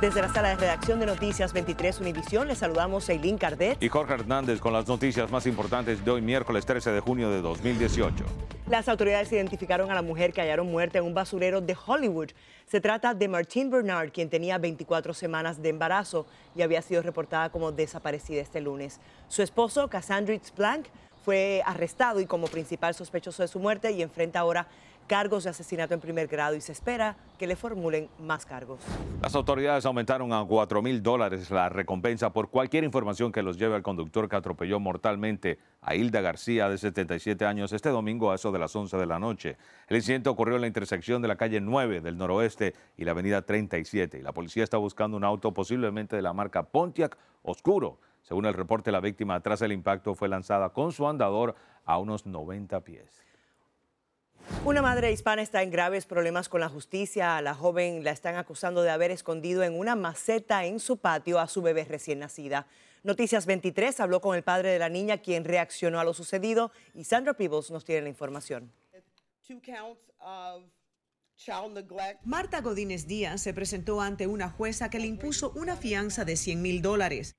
Desde la sala de redacción de Noticias 23 Univisión, les saludamos a Eileen Cardet. Y Jorge Hernández con las noticias más importantes de hoy, miércoles 13 de junio de 2018. Las autoridades identificaron a la mujer que hallaron muerta en un basurero de Hollywood. Se trata de Martine Bernard, quien tenía 24 semanas de embarazo y había sido reportada como desaparecida este lunes. Su esposo, Cassandrix Blank, fue arrestado y como principal sospechoso de su muerte y enfrenta ahora cargos de asesinato en primer grado y se espera que le formulen más cargos. Las autoridades aumentaron a 4 mil dólares la recompensa por cualquier información que los lleve al conductor que atropelló mortalmente a Hilda García, de 77 años, este domingo a eso de las 11 de la noche. El incidente ocurrió en la intersección de la calle 9 del noroeste y la avenida 37. Y la policía está buscando un auto posiblemente de la marca Pontiac Oscuro. Según el reporte, la víctima tras el impacto fue lanzada con su andador a unos 90 pies. Una madre hispana está en graves problemas con la justicia. A la joven la están acusando de haber escondido en una maceta en su patio a su bebé recién nacida. Noticias 23 habló con el padre de la niña, quien reaccionó a lo sucedido, y Sandra Peebles nos tiene la información. Marta Godínez Díaz se presentó ante una jueza que le impuso una fianza de 100 mil dólares.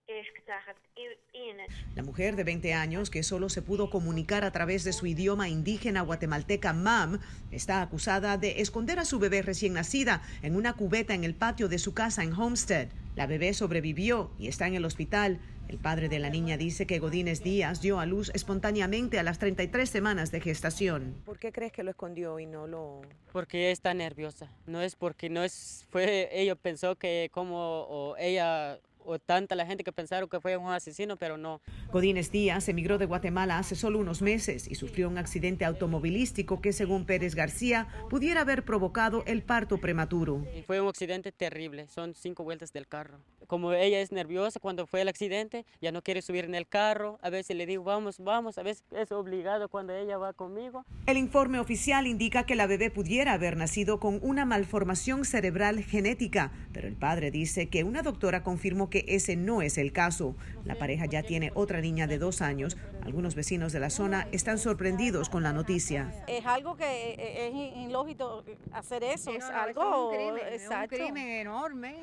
La mujer de 20 años, que solo se pudo comunicar a través de su idioma indígena guatemalteca MAM, está acusada de esconder a su bebé recién nacida en una cubeta en el patio de su casa en Homestead. La bebé sobrevivió y está en el hospital. El padre de la niña dice que Godínez Díaz dio a luz espontáneamente a las 33 semanas de gestación. ¿Por qué crees que lo escondió y no lo...? Porque ella está nerviosa. No es porque no es... Fue... Ella pensó que como o ella o tanta la gente que pensaron que fue un asesino, pero no. Godínez Díaz emigró de Guatemala hace solo unos meses y sufrió un accidente automovilístico que, según Pérez García, pudiera haber provocado el parto prematuro. Y fue un accidente terrible, son cinco vueltas del carro. Como ella es nerviosa cuando fue el accidente, ya no quiere subir en el carro, a veces le digo vamos, vamos, a veces es obligado cuando ella va conmigo. El informe oficial indica que la bebé pudiera haber nacido con una malformación cerebral genética, pero el padre dice que una doctora confirmó que ese no es el caso. La pareja ya tiene otra niña de dos años. Algunos vecinos de la zona están sorprendidos con la noticia. Es algo que es ilógico hacer eso, es no, algo es un crimen, exacto. un crimen enorme.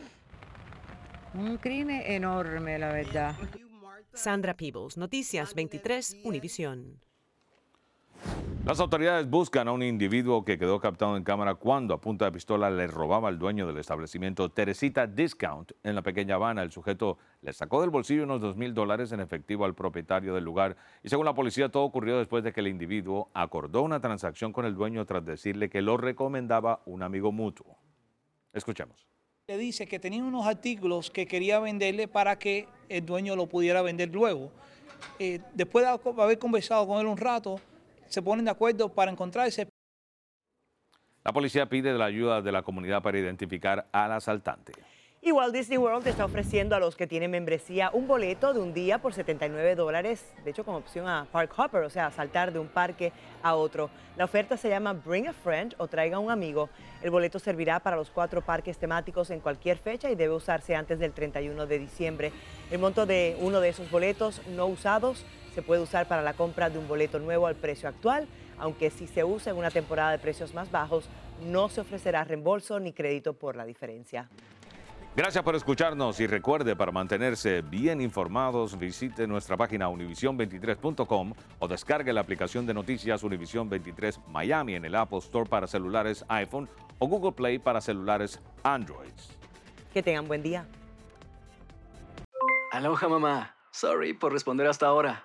Un crimen enorme, la verdad. Sandra Peebles, Noticias 23, Univisión. Las autoridades buscan a un individuo que quedó captado en cámara cuando a punta de pistola le robaba al dueño del establecimiento Teresita Discount en la pequeña Habana. El sujeto le sacó del bolsillo unos dos mil dólares en efectivo al propietario del lugar y según la policía todo ocurrió después de que el individuo acordó una transacción con el dueño tras decirle que lo recomendaba un amigo mutuo. Escuchemos. Le dice que tenía unos artículos que quería venderle para que el dueño lo pudiera vender luego. Eh, después de haber conversado con él un rato, se ponen de acuerdo para encontrarse. La policía pide la ayuda de la comunidad para identificar al asaltante. Y Walt Disney World está ofreciendo a los que tienen membresía un boleto de un día por 79 dólares, de hecho con opción a Park Hopper, o sea, saltar de un parque a otro. La oferta se llama Bring a Friend o Traiga un amigo. El boleto servirá para los cuatro parques temáticos en cualquier fecha y debe usarse antes del 31 de diciembre. El monto de uno de esos boletos no usados se puede usar para la compra de un boleto nuevo al precio actual, aunque si se usa en una temporada de precios más bajos, no se ofrecerá reembolso ni crédito por la diferencia. Gracias por escucharnos y recuerde, para mantenerse bien informados, visite nuestra página univision23.com o descargue la aplicación de noticias Univision 23 Miami en el Apple Store para celulares iPhone o Google Play para celulares Android. Que tengan buen día. Aloha mamá. Sorry por responder hasta ahora.